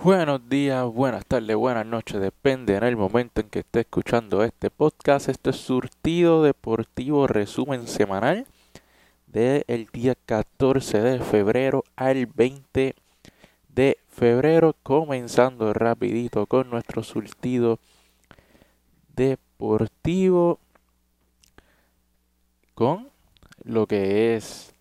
Buenos días, buenas tardes, buenas noches, depende en el momento en que esté escuchando este podcast. Este es Surtido Deportivo Resumen Semanal del día 14 de febrero al 20 de febrero, comenzando rapidito con nuestro surtido deportivo con lo que es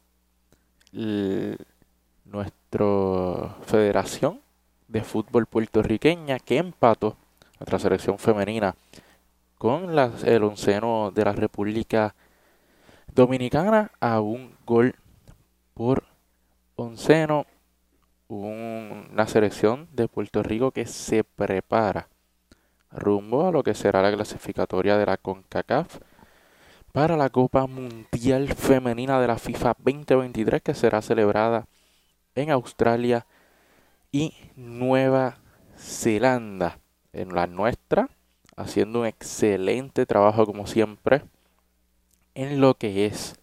nuestra federación de fútbol puertorriqueña que empató nuestra selección femenina con el onceno de la República Dominicana a un gol por onceno. una selección de Puerto Rico que se prepara rumbo a lo que será la clasificatoria de la CONCACAF para la Copa Mundial Femenina de la FIFA 2023 que será celebrada en Australia y Nueva Zelanda. En la nuestra, haciendo un excelente trabajo como siempre en lo que es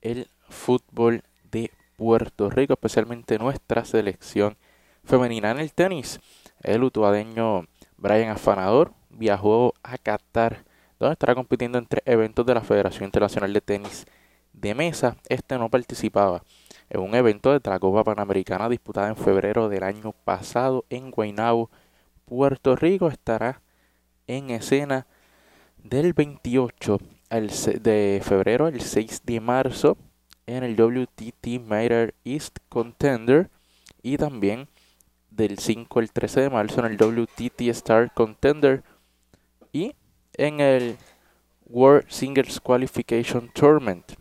el fútbol de Puerto Rico, especialmente nuestra selección femenina en el tenis. El utuadeño Brian Afanador viajó a Qatar, donde estará compitiendo en tres eventos de la Federación Internacional de Tenis de Mesa. Este no participaba en un evento de la Copa Panamericana disputada en febrero del año pasado en Guaynabo, Puerto Rico. Estará en escena del 28 de febrero al 6 de marzo en el WTT Matter East Contender y también del 5 al 13 de marzo en el WTT Star Contender y en el World Singles Qualification Tournament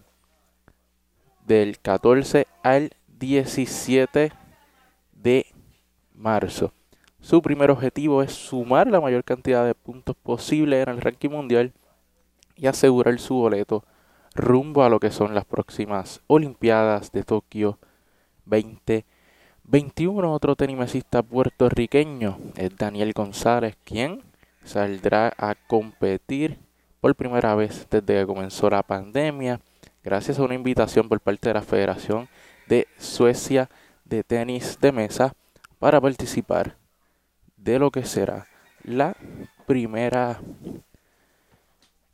del 14 al 17 de marzo. Su primer objetivo es sumar la mayor cantidad de puntos posible en el ranking mundial y asegurar su boleto rumbo a lo que son las próximas Olimpiadas de Tokio 2021. Otro tenimesista puertorriqueño es Daniel González, quien saldrá a competir por primera vez desde que comenzó la pandemia gracias a una invitación por parte de la Federación de Suecia de Tenis de Mesa para participar de lo que será la primera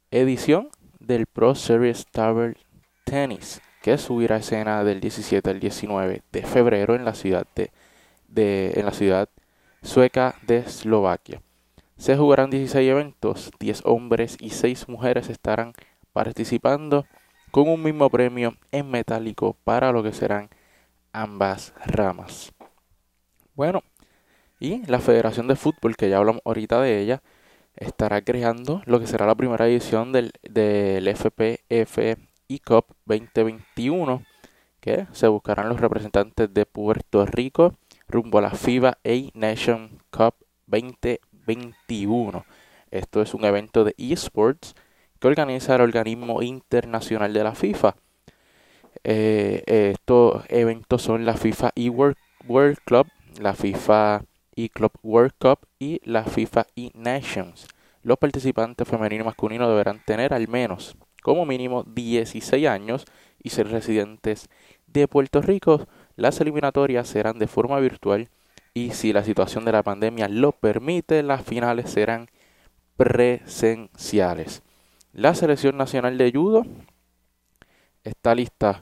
edición del Pro Series Tower Tennis que subirá a escena del 17 al 19 de febrero en la ciudad de, en la ciudad sueca de Eslovaquia. Se jugarán 16 eventos, 10 hombres y 6 mujeres estarán participando con un mismo premio en metálico para lo que serán ambas ramas. Bueno, y la Federación de Fútbol, que ya hablamos ahorita de ella, estará creando lo que será la primera edición del, del FPF Cup 2021, que se buscarán los representantes de Puerto Rico rumbo a la FIBA A Nation Cup 2021. Esto es un evento de esports que organiza el organismo internacional de la FIFA. Eh, estos eventos son la FIFA eWorld World Club, la FIFA eClub World Cup y la FIFA eNations. Los participantes femeninos y masculinos deberán tener al menos, como mínimo, 16 años y ser residentes de Puerto Rico. Las eliminatorias serán de forma virtual y si la situación de la pandemia lo permite, las finales serán presenciales. La selección nacional de judo está lista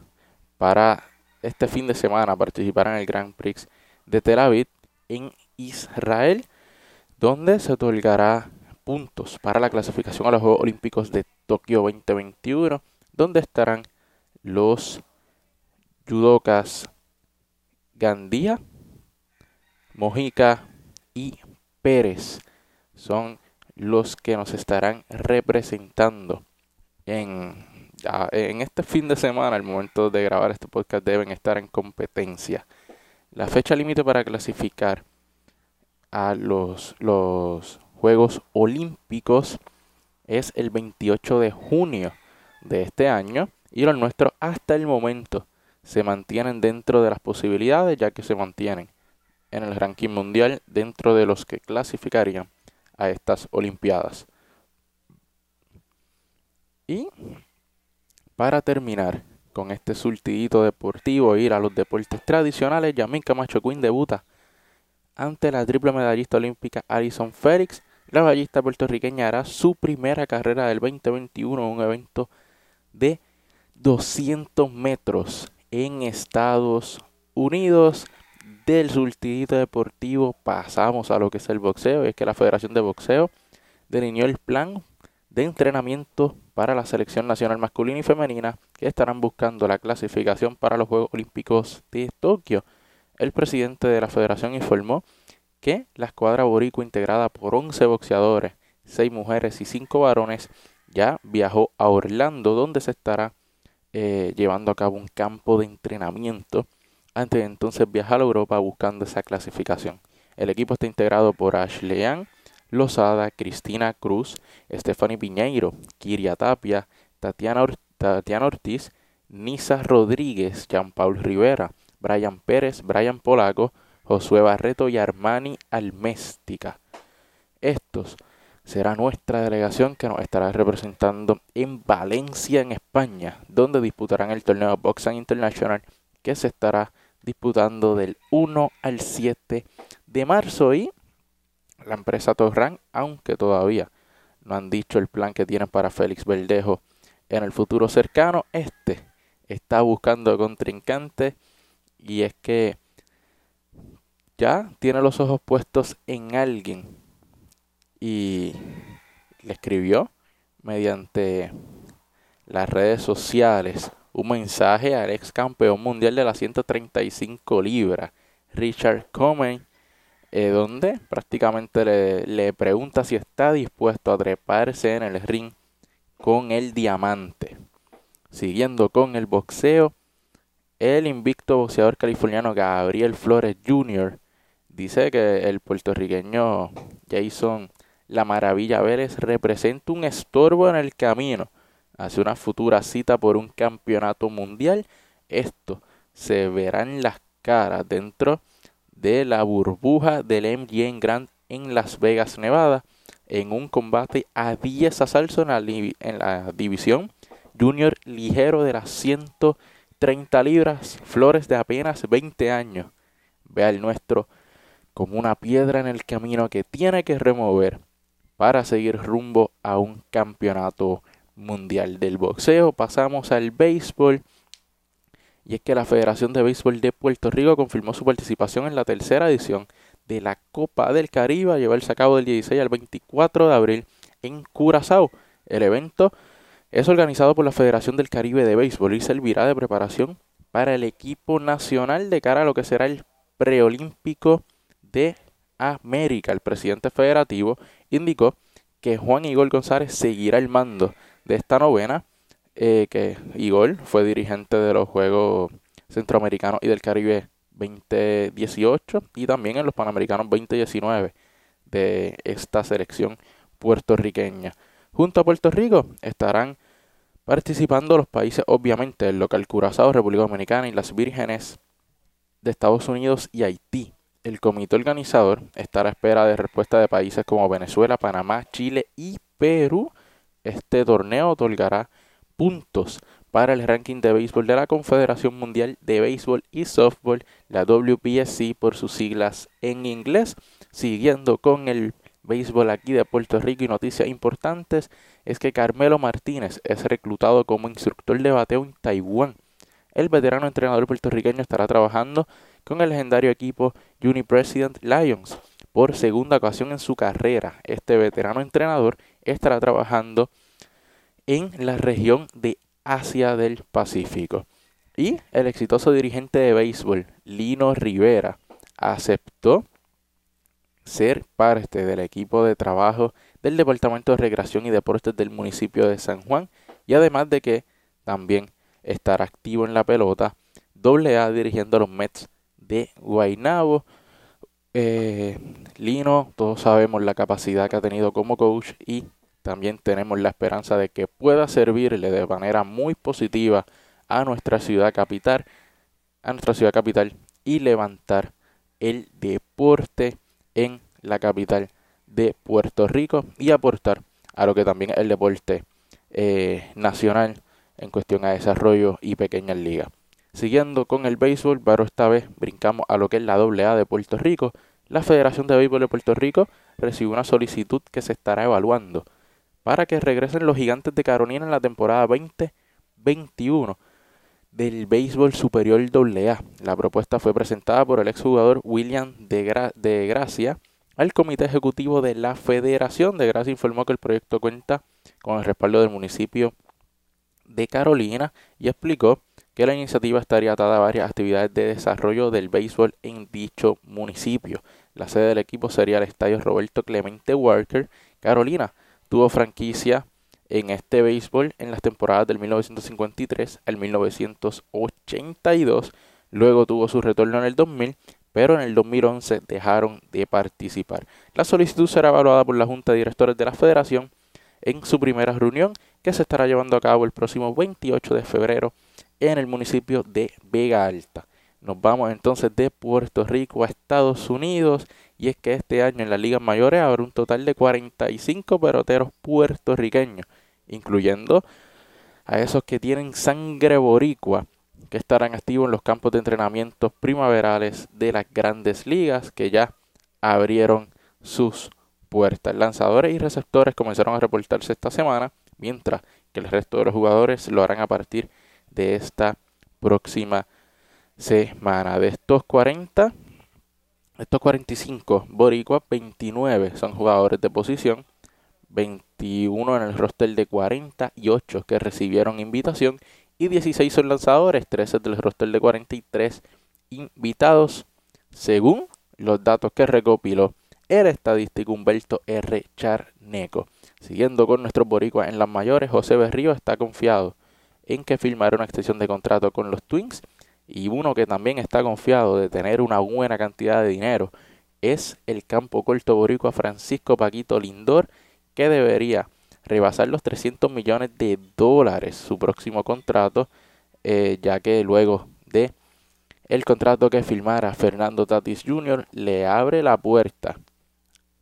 para este fin de semana participar en el Grand Prix de Tel Aviv en Israel, donde se otorgará puntos para la clasificación a los Juegos Olímpicos de Tokio 2021, donde estarán los judokas Gandía, Mojica y Pérez. Son los que nos estarán representando en, en este fin de semana, al momento de grabar este podcast, deben estar en competencia. La fecha límite para clasificar a los, los Juegos Olímpicos es el 28 de junio de este año y los nuestros hasta el momento se mantienen dentro de las posibilidades ya que se mantienen en el ranking mundial dentro de los que clasificarían a estas Olimpiadas. Y para terminar con este surtidito deportivo, ir a los deportes tradicionales, Yamin Camacho Queen debuta ante la triple medallista olímpica Alison Félix. La ballista puertorriqueña hará su primera carrera del 2021 en un evento de 200 metros en Estados Unidos. Del surtidito deportivo pasamos a lo que es el boxeo. Y es que la Federación de Boxeo delineó el plan de entrenamiento para la selección nacional masculina y femenina que estarán buscando la clasificación para los Juegos Olímpicos de Tokio. El presidente de la federación informó que la escuadra boricua integrada por 11 boxeadores, 6 mujeres y 5 varones ya viajó a Orlando donde se estará eh, llevando a cabo un campo de entrenamiento antes de entonces viajar a Europa buscando esa clasificación. El equipo está integrado por Ashley Ann, Lozada, Cristina Cruz, Stephanie Piñeiro, Kiria Tapia, Tatiana, Ortiz, Nisa Rodríguez, Jean Paul Rivera, Brian Pérez, Brian Polaco, Josué Barreto y Armani Alméstica. Estos será nuestra delegación que nos estará representando en Valencia, en España, donde disputarán el torneo Boxing International que se estará disputando del 1 al 7 de marzo y la empresa Torran, aunque todavía no han dicho el plan que tienen para Félix Verdejo en el futuro cercano, este está buscando contrincante y es que ya tiene los ojos puestos en alguien. Y le escribió mediante las redes sociales un mensaje al ex campeón mundial de las 135 libras, Richard Comey, eh, donde prácticamente le, le pregunta si está dispuesto a treparse en el ring con el diamante. Siguiendo con el boxeo, el invicto boxeador californiano Gabriel Flores Jr. dice que el puertorriqueño Jason La Maravilla Vélez representa un estorbo en el camino hacia una futura cita por un campeonato mundial. Esto se verá en las caras dentro de la burbuja del MGM Grand en Las Vegas, Nevada, en un combate a 10 asaltos en la, división junior ligero de las 130 libras, Flores de apenas 20 años. Ve al nuestro como una piedra en el camino que tiene que remover para seguir rumbo a un campeonato mundial del boxeo. Pasamos al béisbol y es que la Federación de Béisbol de Puerto Rico confirmó su participación en la tercera edición de la Copa del Caribe a llevarse a cabo del 16 al 24 de abril en Curazao. El evento es organizado por la Federación del Caribe de Béisbol y servirá de preparación para el equipo nacional de cara a lo que será el preolímpico de América. El presidente federativo indicó que Juan Igor González seguirá el mando de esta novena eh, que Igor fue dirigente de los Juegos Centroamericanos y del Caribe 2018 y también en los Panamericanos 2019 de esta selección puertorriqueña. Junto a Puerto Rico estarán participando los países, obviamente, el local Curazao, República Dominicana y las Vírgenes de Estados Unidos y Haití. El comité organizador estará a espera de respuesta de países como Venezuela, Panamá, Chile y Perú. Este torneo otorgará puntos para el ranking de béisbol de la Confederación Mundial de Béisbol y Softball, la WPSC por sus siglas en inglés. Siguiendo con el béisbol aquí de Puerto Rico y noticias importantes es que Carmelo Martínez es reclutado como instructor de bateo en Taiwán. El veterano entrenador puertorriqueño estará trabajando con el legendario equipo Uni-President Lions por segunda ocasión en su carrera. Este veterano entrenador estará trabajando en la región de Asia del Pacífico. Y el exitoso dirigente de béisbol, Lino Rivera, aceptó ser parte del equipo de trabajo del Departamento de Recreación y Deportes del municipio de San Juan y además de que también estará activo en la pelota AA dirigiendo a los Mets de Guaynabo. Eh, Lino, todos sabemos la capacidad que ha tenido como coach y también tenemos la esperanza de que pueda servirle de manera muy positiva a nuestra ciudad capital, a nuestra ciudad capital y levantar el deporte en la capital de Puerto Rico y aportar a lo que también es el deporte eh, nacional en cuestión a desarrollo y pequeñas ligas. Siguiendo con el béisbol, pero esta vez brincamos a lo que es la AA de Puerto Rico. la Federación de Béisbol de Puerto Rico recibió una solicitud que se estará evaluando para que regresen los gigantes de Carolina en la temporada 2021 del béisbol superior AA. La propuesta fue presentada por el exjugador William de, de Gracia al comité ejecutivo de la federación. De Gracia informó que el proyecto cuenta con el respaldo del municipio de Carolina y explicó que la iniciativa estaría atada a varias actividades de desarrollo del béisbol en dicho municipio. La sede del equipo sería el Estadio Roberto Clemente Walker. Carolina tuvo franquicia en este béisbol en las temporadas del 1953 al 1982. Luego tuvo su retorno en el 2000, pero en el 2011 dejaron de participar. La solicitud será evaluada por la Junta de Directores de la Federación en su primera reunión que se estará llevando a cabo el próximo 28 de febrero en el municipio de Vega Alta. Nos vamos entonces de Puerto Rico a Estados Unidos y es que este año en las ligas mayores habrá un total de 45 peloteros puertorriqueños, incluyendo a esos que tienen sangre boricua que estarán activos en los campos de entrenamiento primaverales de las grandes ligas que ya abrieron sus puertas. Lanzadores y receptores comenzaron a reportarse esta semana, mientras que el resto de los jugadores lo harán a partir de esta próxima semana. De estos 40, estos 45 boricuas, 29 son jugadores de posición, 21 en el roster de 48 que recibieron invitación y 16 son lanzadores, 13 del roster de 43 invitados, según los datos que recopiló el estadístico Humberto R. Charneco. Siguiendo con nuestros boricuas en las mayores, José Berrío está confiado en que firmará una extensión de contrato con los Twins y uno que también está confiado de tener una buena cantidad de dinero es el campo corto boricua Francisco Paquito Lindor que debería rebasar los 300 millones de dólares su próximo contrato eh, ya que luego de el contrato que firmara Fernando Tatis Jr. le abre la puerta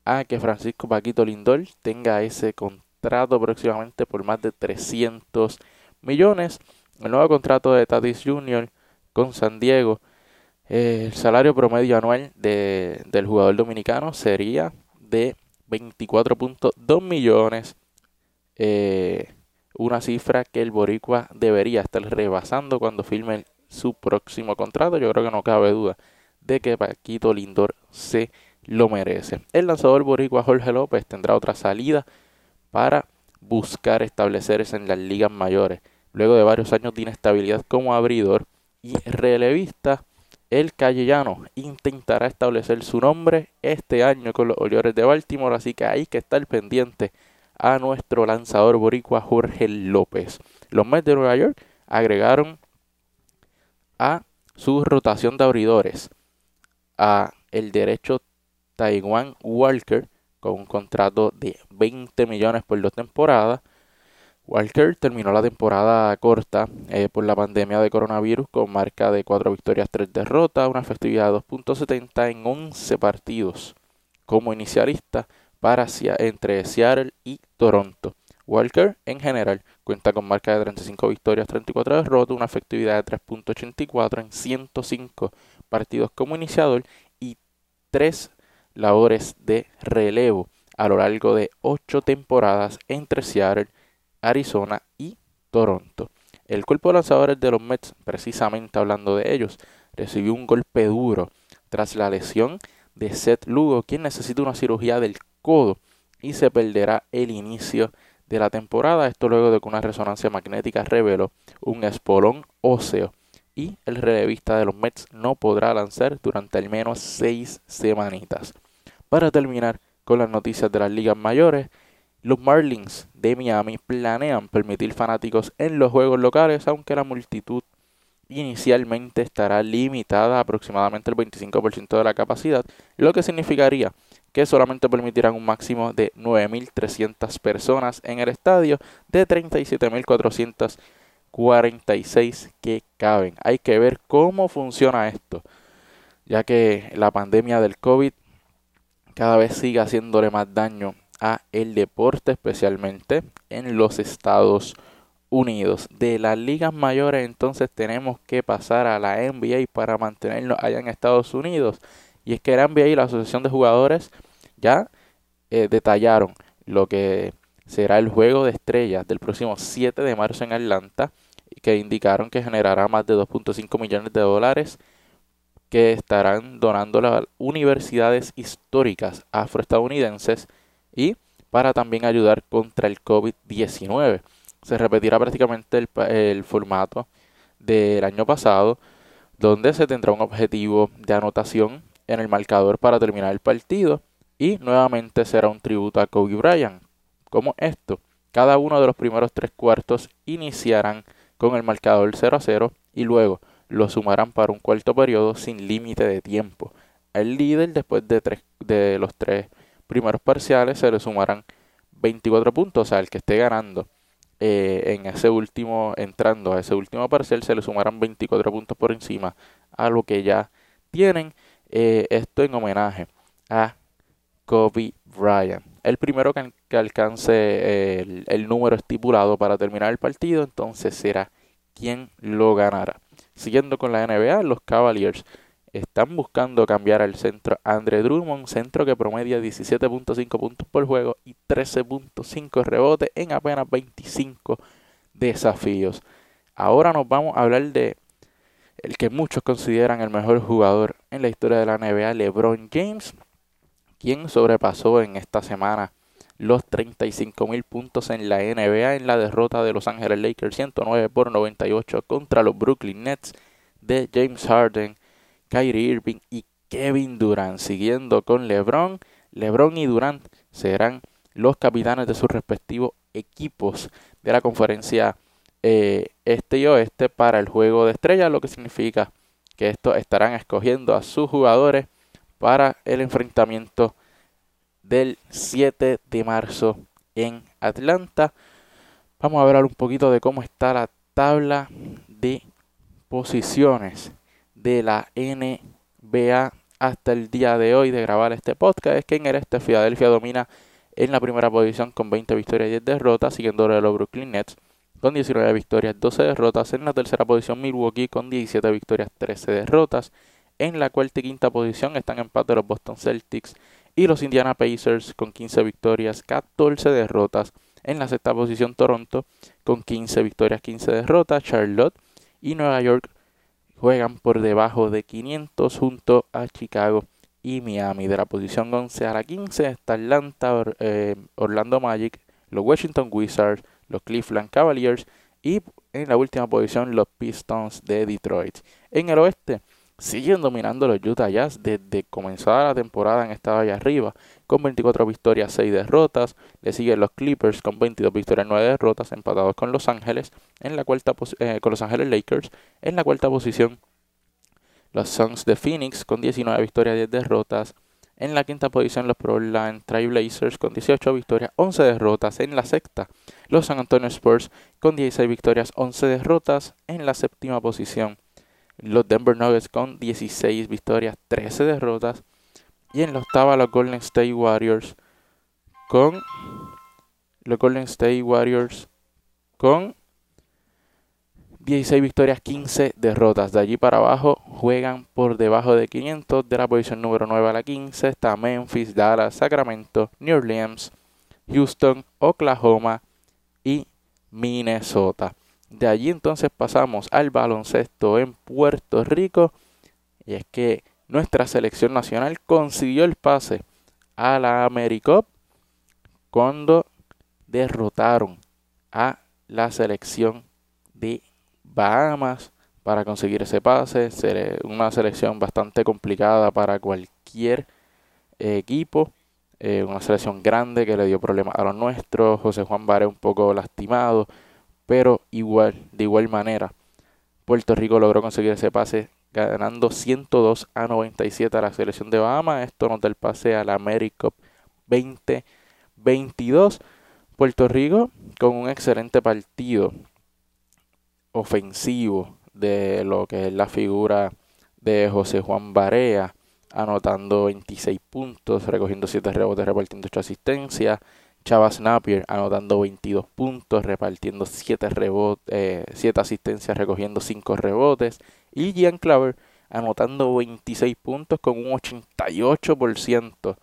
a que Francisco Paquito Lindor tenga ese contrato próximamente por más de 300 millones. El nuevo contrato de Tatis Jr. con San Diego, eh, el salario promedio anual de, del jugador dominicano sería de 24.2 millones. Eh, una cifra que el Boricua debería estar rebasando cuando firme su próximo contrato. Yo creo que no cabe duda de que Paquito Lindor se lo merece. El lanzador Boricua Jorge López tendrá otra salida para buscar establecerse en las ligas mayores. Luego de varios años de inestabilidad como abridor y relevista, el callellano intentará establecer su nombre este año con los Orioles de Baltimore, así que hay que estar pendiente a nuestro lanzador boricua Jorge López. Los Mets de Nueva York agregaron a su rotación de abridores a el derecho Taiwan Walker con un contrato de 20 millones por dos temporadas Walker terminó la temporada corta eh, por la pandemia de coronavirus con marca de 4 victorias, 3 derrotas, una efectividad de 2.70 en 11 partidos como inicialista para entre Seattle y Toronto. Walker en general cuenta con marca de 35 victorias, 34 derrotas, una efectividad de 3.84 en 105 partidos como iniciador y 3 labores de relevo a lo largo de 8 temporadas entre Seattle Arizona y Toronto. El cuerpo de lanzadores de los Mets, precisamente hablando de ellos, recibió un golpe duro tras la lesión de Seth Lugo, quien necesita una cirugía del codo y se perderá el inicio de la temporada. Esto luego de que una resonancia magnética reveló un espolón óseo y el relevista de los Mets no podrá lanzar durante al menos seis semanitas. Para terminar con las noticias de las ligas mayores, los Marlins de Miami planean permitir fanáticos en los juegos locales, aunque la multitud inicialmente estará limitada a aproximadamente el 25% de la capacidad, lo que significaría que solamente permitirán un máximo de 9.300 personas en el estadio de 37.446 que caben. Hay que ver cómo funciona esto, ya que la pandemia del COVID cada vez sigue haciéndole más daño a el deporte, especialmente en los Estados Unidos. De las ligas mayores entonces tenemos que pasar a la NBA para mantenernos allá en Estados Unidos. Y es que el NBA y la Asociación de Jugadores ya eh, detallaron lo que será el juego de estrellas del próximo 7 de marzo en Atlanta, que indicaron que generará más de 2.5 millones de dólares que estarán donando las universidades históricas afroestadounidenses y para también ayudar contra el COVID-19. Se repetirá prácticamente el, el formato del año pasado, donde se tendrá un objetivo de anotación en el marcador para terminar el partido y nuevamente será un tributo a Kobe Bryant. Como esto, cada uno de los primeros tres cuartos iniciarán con el marcador 0 a 0 y luego lo sumarán para un cuarto periodo sin límite de tiempo. El líder, después de, tres, de los tres primeros parciales, se le sumarán 24 puntos, o sea, el que esté ganando eh, en ese último, entrando a ese último parcial, se le sumarán 24 puntos por encima a lo que ya tienen. Eh, esto en homenaje a Kobe Bryant. El primero que, alcance el, el número estipulado para terminar el partido, entonces será quien lo ganará. Siguiendo con la NBA, los Cavaliers están buscando cambiar al centro Andre Drummond, centro que promedia 17.5 puntos por juego y 13.5 rebotes en apenas 25 desafíos. Ahora nos vamos a hablar de el que muchos consideran el mejor jugador en la historia de la NBA, LeBron James, quien sobrepasó en esta semana los 35 mil puntos en la NBA en la derrota de Los Ángeles Lakers 109 por 98 contra los Brooklyn Nets de James Harden, Kyrie Irving y Kevin Durant. Siguiendo con LeBron, LeBron y Durant serán los capitanes de sus respectivos equipos de la conferencia eh, este y oeste para el juego de estrellas, lo que significa que estos estarán escogiendo a sus jugadores para el enfrentamiento del 7 de marzo en Atlanta. Vamos a hablar un poquito de cómo está la tabla de posiciones de la NBA hasta el día de hoy de grabar este podcast. Es que en el este Filadelfia domina en la primera posición con 20 victorias y 10 derrotas, siguiendo de los Brooklyn Nets con 19 victorias, 12 derrotas. En la tercera posición Milwaukee con 17 victorias, 13 derrotas. En la cuarta y quinta posición están empate los Boston Celtics y los Indiana Pacers con 15 victorias, 14 derrotas. En la sexta posición Toronto con 15 victorias, 15 derrotas. Charlotte y Nueva York juegan por debajo de 500 junto a Chicago y Miami. De la posición 11 a la 15 está Atlanta, eh, Orlando Magic, los Washington Wizards, los Cleveland Cavaliers y en la última posición los Pistons de Detroit. En el oeste siguen dominando los Utah Jazz desde comenzada la temporada en estado allá arriba con 24 victorias, 6 derrotas. Le siguen los Clippers con 22 victorias, 9 derrotas, empatados con Los Ángeles en la cuarta eh, con Los Ángeles Lakers en la cuarta posición. Los Suns de Phoenix con 19 victorias, 10 derrotas. En la quinta posición los Portland Trailblazers con 18 victorias, 11 derrotas. En la sexta los San Antonio Spurs con 16 victorias, 11 derrotas. En la séptima posición los Denver Nuggets con 16 victorias, 13 derrotas. Y en la octava los Golden State Warriors con los Golden State Warriors con 16 victorias, 15 derrotas. De allí para abajo juegan por debajo de 500. De la posición número 9 a la 15 está Memphis, Dallas, Sacramento, New Orleans, Houston, Oklahoma y Minnesota. De allí entonces pasamos al baloncesto en Puerto Rico. Y es que nuestra selección nacional consiguió el pase a la AmeriCup cuando derrotaron a la selección de Bahamas para conseguir ese pase. Una selección bastante complicada para cualquier equipo. Eh, una selección grande que le dio problemas a los nuestros. José Juan Vare un poco lastimado pero igual, de igual manera, Puerto Rico logró conseguir ese pase ganando 102 a 97 a la selección de Bahamas. Esto nos da el pase a la AmeriCup 2022. Puerto Rico con un excelente partido ofensivo de lo que es la figura de José Juan Barea, anotando 26 puntos, recogiendo 7 rebotes, repartiendo 8 asistencias. Chavas Napier anotando 22 puntos, repartiendo 7, rebotes, 7 asistencias, recogiendo 5 rebotes. Y Gian Claver anotando 26 puntos con un 88%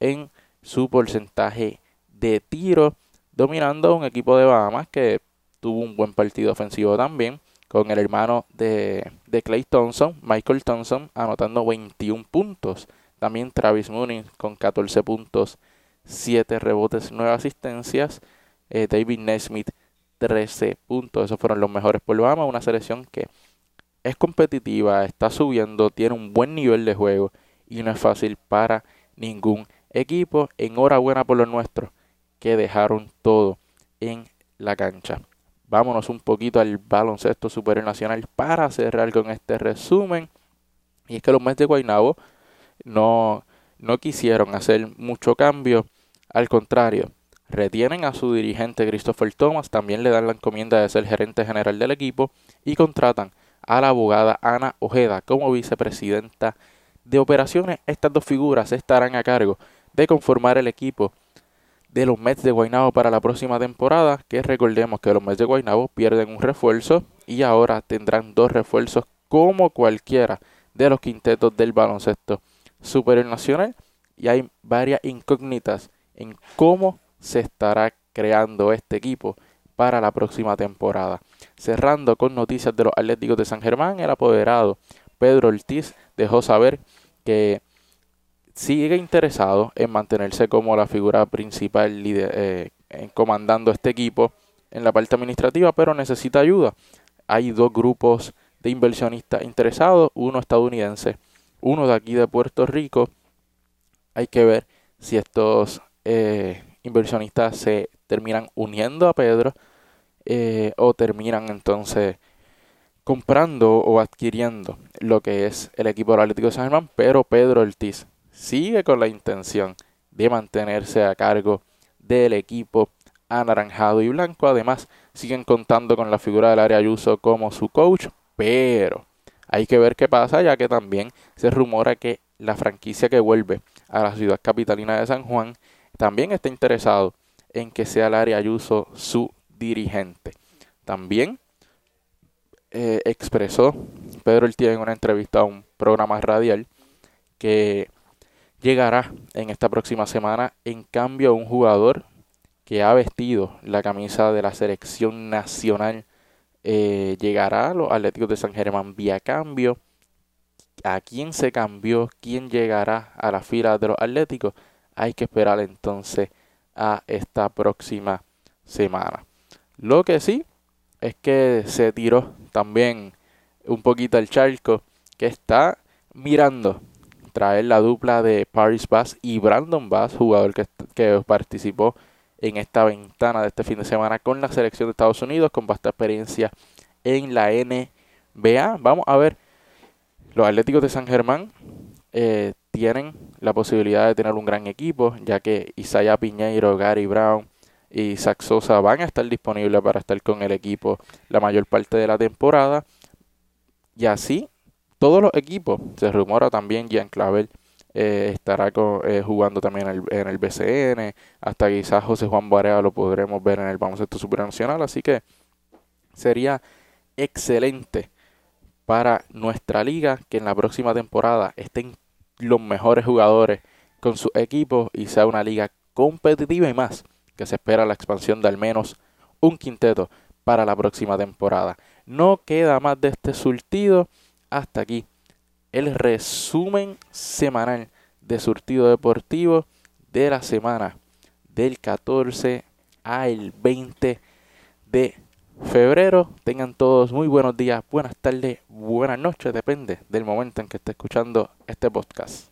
en su porcentaje de tiro, dominando a un equipo de Bahamas que tuvo un buen partido ofensivo también, con el hermano de, de Clay Thompson, Michael Thompson, anotando 21 puntos. También Travis Mooney con 14 puntos, 7 rebotes, 9 asistencias. Eh, David Nesmith 13 puntos. Esos fueron los mejores por Bahamas. Una selección que es competitiva, está subiendo, tiene un buen nivel de juego y no es fácil para ningún equipo. Enhorabuena por los nuestros que dejaron todo en la cancha. Vámonos un poquito al baloncesto superior nacional para cerrar con este resumen. Y es que los Mets de Guaynabo no, no quisieron hacer mucho cambio. Al contrario, retienen a su dirigente Christopher Thomas, también le dan la encomienda de ser gerente general del equipo y contratan a la abogada Ana Ojeda como vicepresidenta de operaciones. Estas dos figuras estarán a cargo de conformar el equipo de los Mets de Guaynabo para la próxima temporada, que recordemos que los Mets de Guaynabo pierden un refuerzo y ahora tendrán dos refuerzos como cualquiera de los quintetos del baloncesto superior nacional y hay varias incógnitas en cómo se estará creando este equipo para la próxima temporada. Cerrando con noticias de los Atléticos de San Germán, el apoderado Pedro Ortiz dejó saber que sigue interesado en mantenerse como la figura principal eh, comandando este equipo en la parte administrativa, pero necesita ayuda. Hay dos grupos de inversionistas interesados, uno estadounidense, uno de aquí de Puerto Rico. Hay que ver si estos eh, inversionistas se terminan uniendo a Pedro eh, o terminan entonces comprando o adquiriendo lo que es el equipo del Atlético de San Germán, pero Pedro Ortiz sigue con la intención de mantenerse a cargo del equipo anaranjado y blanco. Además, siguen contando con la figura del área Ayuso como su coach, pero hay que ver qué pasa, ya que también se rumora que la franquicia que vuelve a la ciudad capitalina de San Juan también está interesado en que sea el área Ayuso su dirigente. También eh, expresó Pedro Ortiz en una entrevista a un programa radial que llegará en esta próxima semana en cambio a un jugador que ha vestido la camisa de la selección nacional eh, llegará a los Atléticos de San Germán vía cambio. ¿A quién se cambió? ¿Quién llegará a la fila de los Atléticos? Hay que esperar entonces a esta próxima semana. Lo que sí es que se tiró también un poquito el charco que está mirando traer la dupla de Paris Bass y Brandon Bass, jugador que, que participó en esta ventana de este fin de semana con la selección de Estados Unidos, con vasta experiencia en la NBA. Vamos a ver, los Atléticos de San Germán eh, tienen la posibilidad de tener un gran equipo, ya que Isaiah Piñeiro, Gary Brown y Zach Sosa van a estar disponibles para estar con el equipo la mayor parte de la temporada. Y así todos los equipos. Se rumora también Jean Clavel eh, estará eh, jugando también en el, en el, BCN. Hasta quizás José Juan Barea lo podremos ver en el baloncesto supernacional. Así que sería excelente para nuestra liga que en la próxima temporada estén los mejores jugadores con su equipo y sea una liga competitiva y más que se espera la expansión de al menos un quinteto para la próxima temporada. No queda más de este surtido hasta aquí el resumen semanal de surtido deportivo de la semana del 14 al 20 de febrero. Tengan todos muy buenos días, buenas tardes, buenas noches, depende del momento en que esté escuchando este podcast.